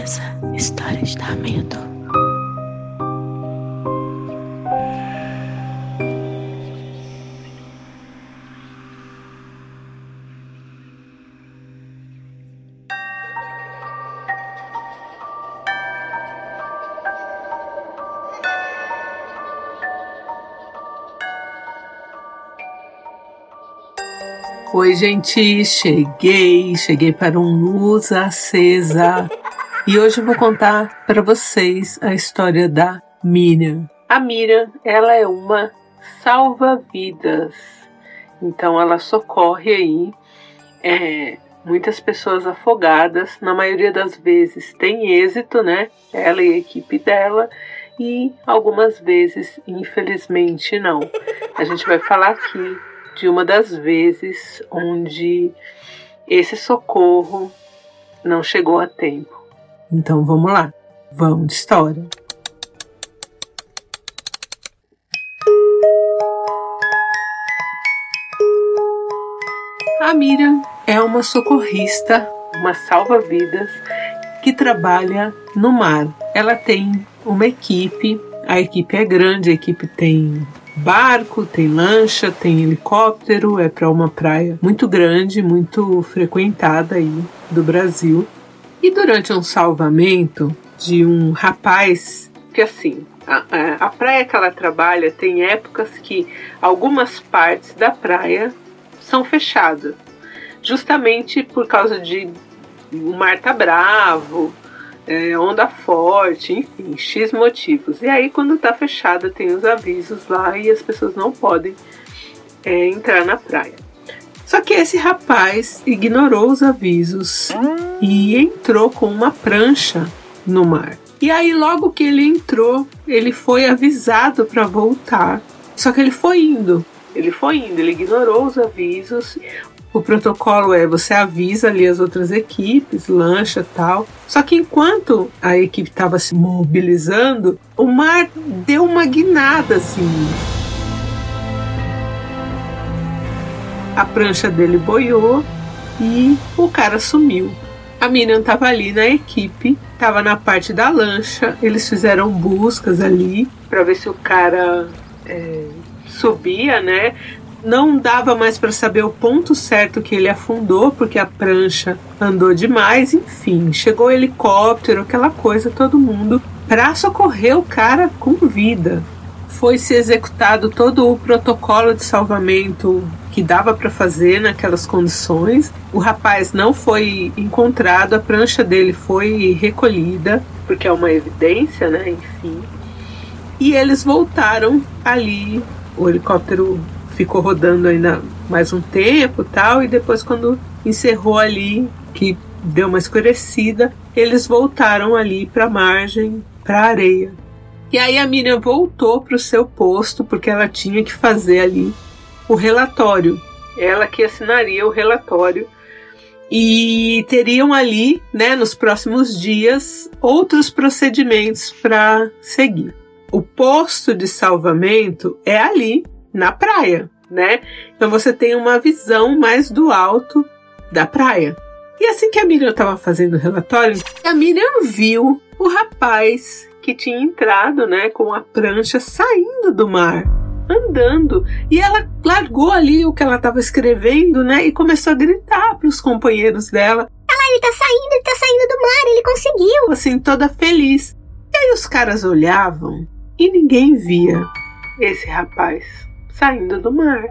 Essa história de dar medo. Oi, gente, cheguei, cheguei para um luz acesa. E hoje eu vou contar para vocês a história da Miriam. A Miriam, ela é uma salva-vidas. Então ela socorre aí é, muitas pessoas afogadas. Na maioria das vezes tem êxito, né? Ela e a equipe dela. E algumas vezes, infelizmente, não. A gente vai falar aqui de uma das vezes onde esse socorro não chegou a tempo. Então vamos lá, vamos de história. A Miriam é uma socorrista, uma salva-vidas que trabalha no mar. Ela tem uma equipe, a equipe é grande, a equipe tem barco, tem lancha, tem helicóptero, é para uma praia muito grande, muito frequentada aí do Brasil. E durante um salvamento de um rapaz que assim, a, a, praia que ela trabalha tem épocas que algumas partes da praia são fechadas, justamente por causa de o mar tá bravo, é, onda forte, enfim, X motivos. E aí, quando tá fechada, tem os avisos lá e as pessoas não podem é, entrar na praia. Só que esse rapaz ignorou os avisos e entrou com uma prancha no mar. E aí, logo que ele entrou, ele foi avisado para voltar. Só que ele foi indo. Ele foi indo, ele ignorou os avisos. O protocolo é você avisa ali as outras equipes, lancha tal. Só que enquanto a equipe estava se mobilizando, o mar deu uma guinada assim. A prancha dele boiou e o cara sumiu. A Miriam estava ali na equipe, estava na parte da lancha. Eles fizeram buscas ali para ver se o cara é, subia, né? não dava mais para saber o ponto certo que ele afundou, porque a prancha andou demais, enfim, chegou helicóptero, aquela coisa, todo mundo para socorrer o cara com vida. Foi se executado todo o protocolo de salvamento que dava para fazer naquelas condições. O rapaz não foi encontrado, a prancha dele foi recolhida, porque é uma evidência, né? Enfim. E eles voltaram ali. O helicóptero ficou rodando ainda mais um tempo tal, e depois quando encerrou ali, que deu uma escurecida, eles voltaram ali para a margem, para a areia. E aí a Miriam voltou para o seu posto porque ela tinha que fazer ali o relatório. Ela que assinaria o relatório e teriam ali, né, nos próximos dias, outros procedimentos para seguir. O posto de salvamento é ali na praia, né? Então você tem uma visão mais do alto da praia. E assim que a Miriam estava fazendo o relatório, a Miriam viu o rapaz que tinha entrado, né, com a prancha saindo do mar, andando. E ela largou ali o que ela estava escrevendo, né, e começou a gritar para os companheiros dela: "Ela, ele tá saindo, ele tá saindo do mar, ele conseguiu!" Assim, toda feliz. E aí os caras olhavam e ninguém via esse rapaz saindo do mar.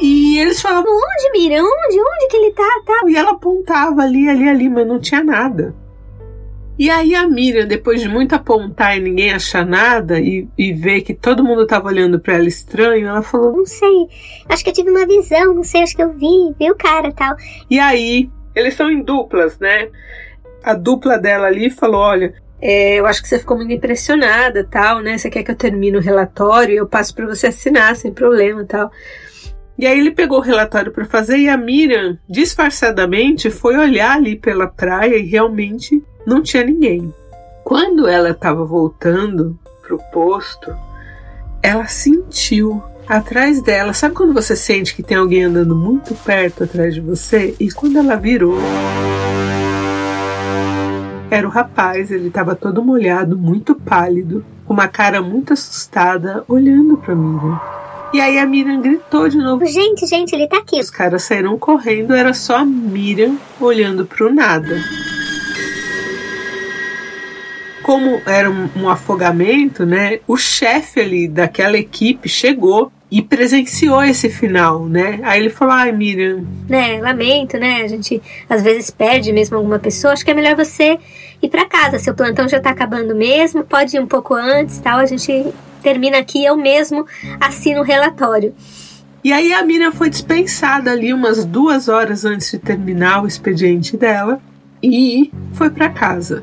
E eles falavam: Onde, Mira? Onde? Onde que ele tá? tá? E ela apontava ali, ali, ali, mas não tinha nada. E aí a Miriam, depois de muito apontar e ninguém achar nada e, e ver que todo mundo tava olhando para ela estranho, ela falou: Não sei, acho que eu tive uma visão, não sei, acho que eu vi, vi o cara tal. E aí, eles são em duplas, né? A dupla dela ali falou: Olha, é, eu acho que você ficou muito impressionada, tal, né? Você quer que eu termine o relatório e eu passo para você assinar sem problema, tal. E aí ele pegou o relatório para fazer e a Miriam, disfarçadamente, foi olhar ali pela praia e realmente não tinha ninguém. Quando ela estava voltando pro posto, ela sentiu atrás dela. Sabe quando você sente que tem alguém andando muito perto atrás de você? E quando ela virou, era o rapaz, ele estava todo molhado, muito pálido, com uma cara muito assustada, olhando para Miriam. E aí a Miriam gritou de novo: Gente, gente, ele tá aqui. Os caras saíram correndo, era só a Miriam olhando para o nada. Como era um, um afogamento, né? O chefe ali daquela equipe chegou e presenciou esse final, né? Aí ele falou: ai, Miriam. Né, lamento, né? A gente às vezes perde mesmo alguma pessoa. Acho que é melhor você ir para casa. Seu plantão já tá acabando mesmo, pode ir um pouco antes, tal. A gente termina aqui, eu mesmo assino o relatório. E aí a Miriam foi dispensada ali umas duas horas antes de terminar o expediente dela e foi para casa.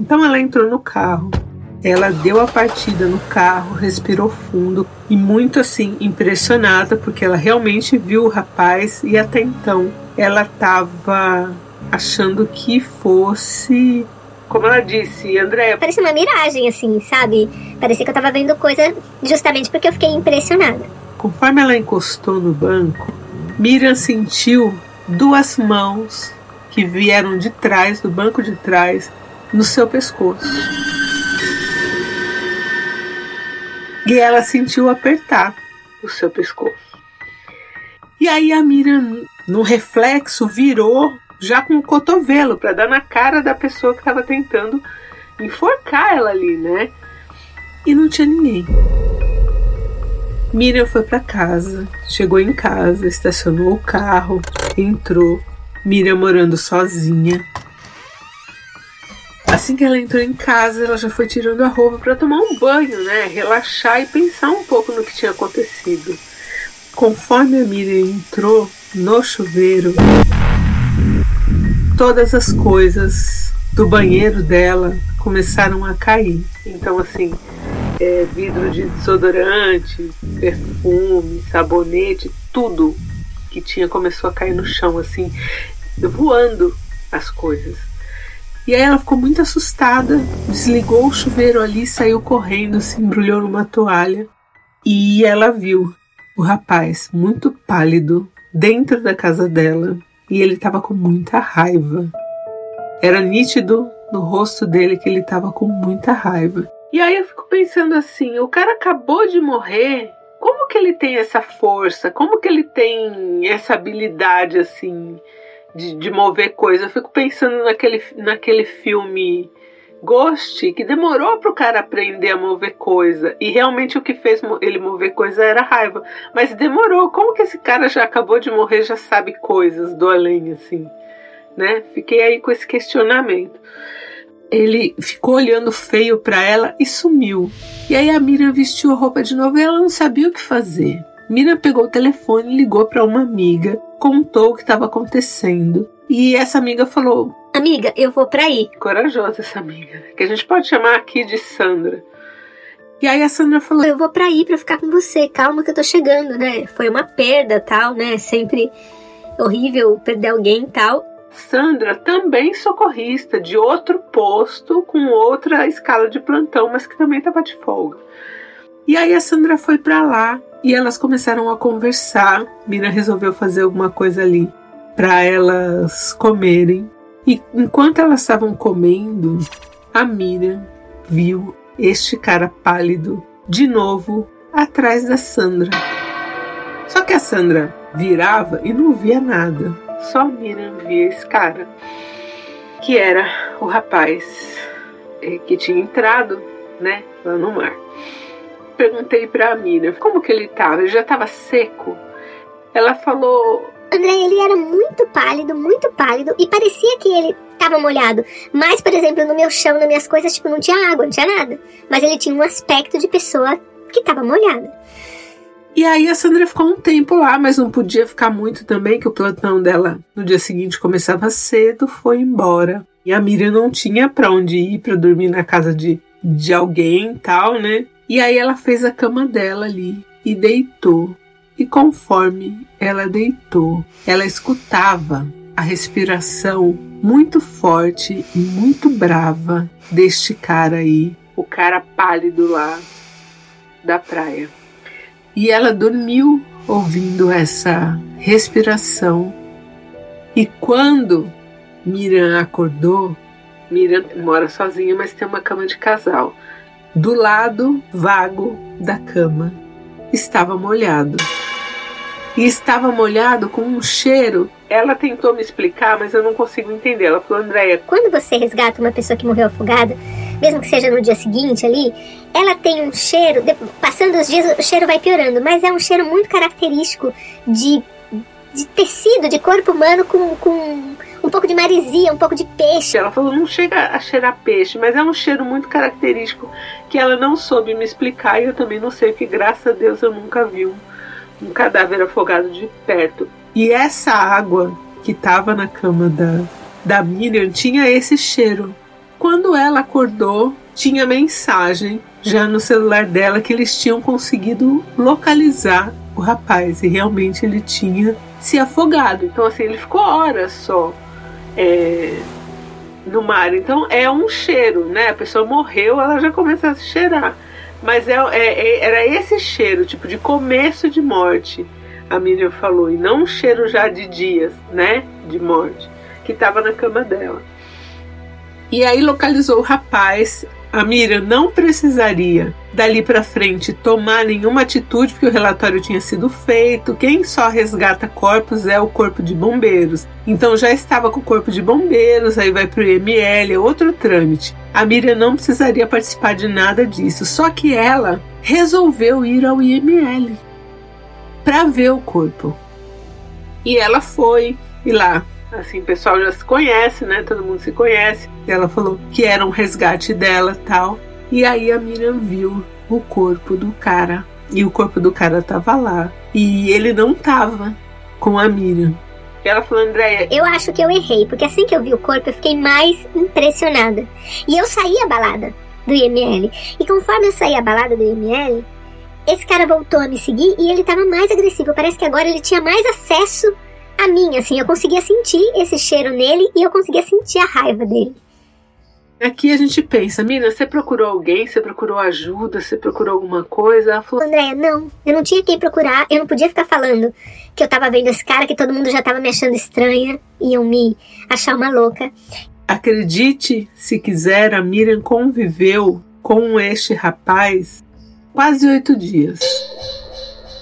Então ela entrou no carro, ela deu a partida no carro, respirou fundo e muito assim impressionada porque ela realmente viu o rapaz e até então ela estava achando que fosse como ela disse, André. Parecia uma miragem, assim, sabe? Parecia que eu tava vendo coisa justamente porque eu fiquei impressionada. Conforme ela encostou no banco, Miriam sentiu duas mãos que vieram de trás, do banco de trás, no seu pescoço. E ela sentiu apertar o seu pescoço. E aí a Miriam, no reflexo, virou já com o cotovelo para dar na cara da pessoa que estava tentando enforcar ela ali, né? E não tinha ninguém. Miriam foi para casa, chegou em casa, estacionou o carro, entrou. Miriam morando sozinha, Assim que ela entrou em casa, ela já foi tirando a roupa para tomar um banho, né? Relaxar e pensar um pouco no que tinha acontecido. Conforme a Miriam entrou no chuveiro, todas as coisas do banheiro dela começaram a cair. Então, assim, é, vidro de desodorante, perfume, sabonete, tudo que tinha começou a cair no chão, assim, voando as coisas. E aí ela ficou muito assustada, desligou o chuveiro ali, saiu correndo, se embrulhou numa toalha e ela viu o rapaz muito pálido dentro da casa dela e ele estava com muita raiva. Era nítido no rosto dele que ele estava com muita raiva. E aí eu fico pensando assim, o cara acabou de morrer, como que ele tem essa força? Como que ele tem essa habilidade assim? De, de mover coisa. Eu fico pensando naquele, naquele filme Ghost, que demorou para o cara aprender a mover coisa. E realmente o que fez ele mover coisa era raiva. Mas demorou. Como que esse cara já acabou de morrer, já sabe coisas do além, assim? Né? Fiquei aí com esse questionamento. Ele ficou olhando feio para ela e sumiu. E aí a Miriam vestiu a roupa de novo e ela não sabia o que fazer. Miriam pegou o telefone, ligou para uma amiga contou o que estava acontecendo. E essa amiga falou: Amiga, eu vou para aí. Corajosa essa amiga, que a gente pode chamar aqui de Sandra. E aí a Sandra falou: Eu vou para aí para ficar com você. Calma que eu tô chegando, né? Foi uma perda, tal, né? Sempre horrível perder alguém, tal. Sandra também socorrista de outro posto com outra escala de plantão, mas que também estava de folga. E aí a Sandra foi para lá e elas começaram a conversar. Mira resolveu fazer alguma coisa ali para elas comerem. E enquanto elas estavam comendo, a Mira viu este cara pálido de novo atrás da Sandra. Só que a Sandra virava e não via nada. Só a Miriam via esse cara, que era o rapaz eh, que tinha entrado, né, lá no mar perguntei pra Miriam como que ele tava. Ele já tava seco. Ela falou. André, ele era muito pálido, muito pálido, e parecia que ele tava molhado. Mas, por exemplo, no meu chão, nas minhas coisas, tipo, não tinha água, não tinha nada. Mas ele tinha um aspecto de pessoa que tava molhada. E aí a Sandra ficou um tempo lá, mas não podia ficar muito também, que o plantão dela no dia seguinte começava cedo, foi embora. E a Miriam não tinha para onde ir para dormir na casa de, de alguém tal, né? E aí ela fez a cama dela ali e deitou. E conforme ela deitou, ela escutava a respiração muito forte e muito brava deste cara aí, o cara pálido lá da praia. E ela dormiu ouvindo essa respiração. E quando Miriam acordou, Miriam mora sozinha, mas tem uma cama de casal. Do lado vago da cama estava molhado. E estava molhado com um cheiro. Ela tentou me explicar, mas eu não consigo entender. Ela falou, Andréia. Quando você resgata uma pessoa que morreu afogada, mesmo que seja no dia seguinte ali, ela tem um cheiro. Passando os dias, o cheiro vai piorando, mas é um cheiro muito característico de, de tecido, de corpo humano com, com um pouco de marisia, um pouco de peixe. Ela falou, não chega a cheirar peixe, mas é um cheiro muito característico que ela não soube me explicar e eu também não sei, porque graças a Deus eu nunca vi um, um cadáver afogado de perto. E essa água que estava na cama da, da Miriam tinha esse cheiro. Quando ela acordou, tinha mensagem já no celular dela que eles tinham conseguido localizar o rapaz e realmente ele tinha se afogado. Então, assim, ele ficou horas só é, no mar. Então é um cheiro, né? A pessoa morreu, ela já começa a cheirar. Mas é, é, é, era esse cheiro, tipo de começo de morte, a Miriam falou, e não um cheiro já de dias, né? De morte, que estava na cama dela. E aí localizou o rapaz, a Miriam não precisaria dali para frente tomar nenhuma atitude porque o relatório tinha sido feito. Quem só resgata corpos é o corpo de bombeiros. Então já estava com o corpo de bombeiros, aí vai para o IML, é outro trâmite. A Miriam não precisaria participar de nada disso, só que ela resolveu ir ao IML para ver o corpo. E ela foi e lá Assim, o pessoal já se conhece, né? Todo mundo se conhece. Ela falou que era um resgate dela tal. E aí a Miriam viu o corpo do cara. E o corpo do cara tava lá. E ele não tava com a Miriam. E ela falou, Andréia. Eu acho que eu errei, porque assim que eu vi o corpo, eu fiquei mais impressionada. E eu saí abalada do IML. E conforme eu saí abalada do IML, esse cara voltou a me seguir e ele tava mais agressivo. Parece que agora ele tinha mais acesso a mim, assim, eu conseguia sentir esse cheiro nele e eu conseguia sentir a raiva dele. Aqui a gente pensa, Mina, você procurou alguém, você procurou ajuda, você procurou alguma coisa? Ela falou, Andréia, não, eu não tinha quem procurar, eu não podia ficar falando que eu tava vendo esse cara, que todo mundo já tava me achando estranha, iam me achar uma louca. Acredite, se quiser, a Miriam conviveu com este rapaz quase oito dias.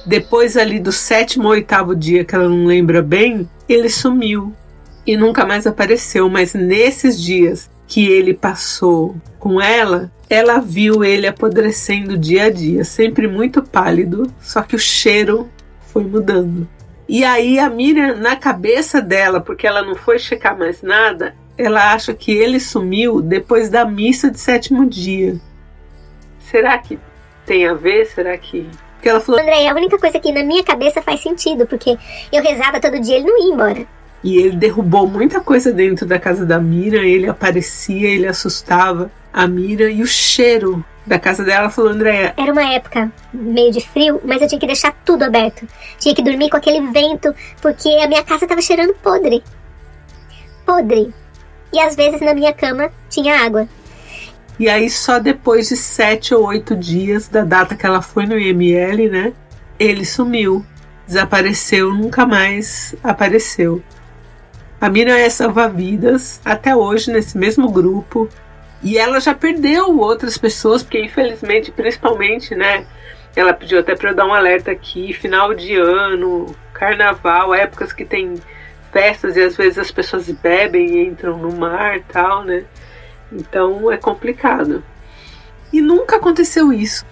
Depois ali do sétimo ou oitavo dia, que ela não lembra bem, ele sumiu e nunca mais apareceu. Mas nesses dias que ele passou com ela, ela viu ele apodrecendo dia a dia, sempre muito pálido, só que o cheiro foi mudando. E aí a Miriam, na cabeça dela, porque ela não foi checar mais nada, ela acha que ele sumiu depois da missa de sétimo dia. Será que tem a ver? Será que porque ela falou: André, a única coisa que na minha cabeça faz sentido, porque eu rezava todo dia, ele não ia embora. E ele derrubou muita coisa dentro da casa da Mira, ele aparecia, ele assustava a Mira e o cheiro da casa dela falou, Andréia. Era uma época meio de frio, mas eu tinha que deixar tudo aberto. Tinha que dormir com aquele vento, porque a minha casa tava cheirando podre. Podre. E às vezes na minha cama tinha água. E aí, só depois de sete ou oito dias da data que ela foi no IML, né? Ele sumiu, desapareceu, nunca mais apareceu. A Mira é salva-vidas até hoje nesse mesmo grupo. E ela já perdeu outras pessoas, porque infelizmente, principalmente, né? Ela pediu até para eu dar um alerta aqui: final de ano, carnaval, épocas que tem festas e às vezes as pessoas bebem e entram no mar tal, né? Então é complicado. E nunca aconteceu isso.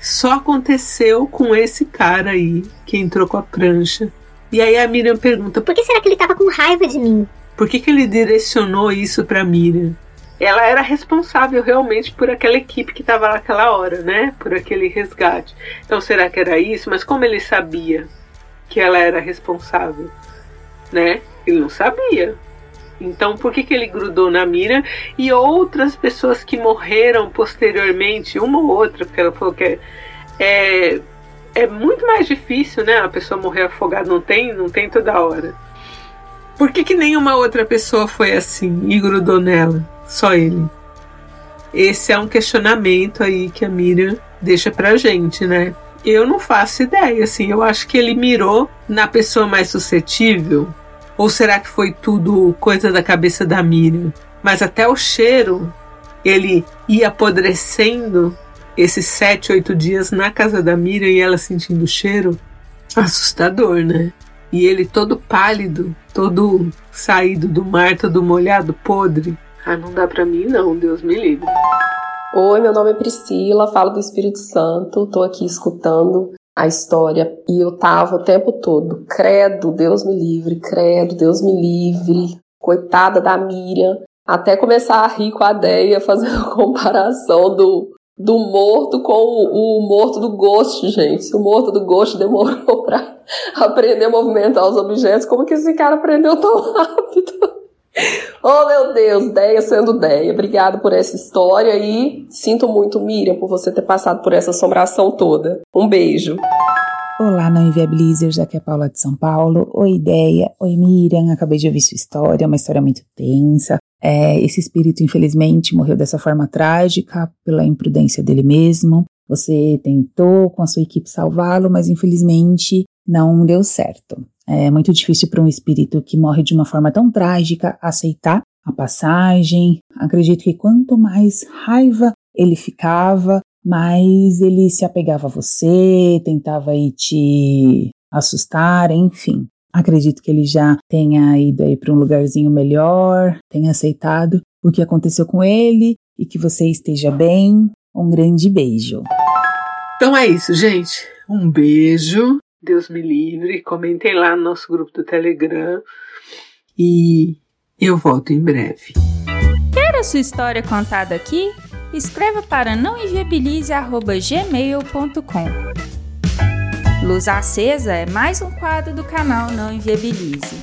Só aconteceu com esse cara aí que entrou com a prancha. E aí a Miriam pergunta: Por que será que ele tava com raiva de mim? Por que, que ele direcionou isso pra Miriam? Ela era responsável realmente por aquela equipe que estava naquela hora, né? Por aquele resgate. Então será que era isso? Mas como ele sabia que ela era responsável, né? Ele não sabia. Então, por que, que ele grudou na mira? E outras pessoas que morreram posteriormente, uma ou outra, porque ela falou que é, é, é muito mais difícil, né? A pessoa morrer afogada não tem, não tem toda hora. Por que, que nenhuma outra pessoa foi assim e grudou nela? Só ele. Esse é um questionamento aí que a Miriam deixa pra gente, né? Eu não faço ideia, assim. Eu acho que ele mirou na pessoa mais suscetível ou será que foi tudo coisa da cabeça da Miriam? Mas até o cheiro, ele ia apodrecendo esses sete, oito dias na casa da Miriam e ela sentindo o cheiro. Assustador, né? E ele todo pálido, todo saído do mar, todo molhado, podre. Ah, não dá pra mim não, Deus me livre. Oi, meu nome é Priscila, falo do Espírito Santo, tô aqui escutando a história e eu tava o tempo todo, credo, Deus me livre, credo, Deus me livre, coitada da Miriam, até começar a rir com a Deia, fazendo a comparação do, do morto com o, o morto do Ghost, gente. O morto do Ghost demorou para aprender a movimentar os objetos, como que esse cara aprendeu tão rápido? Oh meu Deus, Deia sendo Deia. Obrigado por essa história e sinto muito, Miriam, por você ter passado por essa assombração toda. Um beijo. Olá, não inviabilizers, aqui é a Paula de São Paulo. Oi, Ideia. Oi, Miriam. Acabei de ouvir sua história, uma história muito tensa. É, esse espírito, infelizmente, morreu dessa forma trágica, pela imprudência dele mesmo. Você tentou com a sua equipe salvá-lo, mas infelizmente não deu certo. É muito difícil para um espírito que morre de uma forma tão trágica aceitar a passagem. Acredito que quanto mais raiva ele ficava, mais ele se apegava a você, tentava te assustar, enfim. Acredito que ele já tenha ido aí para um lugarzinho melhor, tenha aceitado o que aconteceu com ele e que você esteja bem. Um grande beijo. Então é isso, gente. Um beijo Deus me livre. Comentem lá no nosso grupo do Telegram. E eu volto em breve. Quer a sua história contada aqui? Escreva para nãoenviabilize.gmail.com Luz Acesa é mais um quadro do canal Não Enviabilize.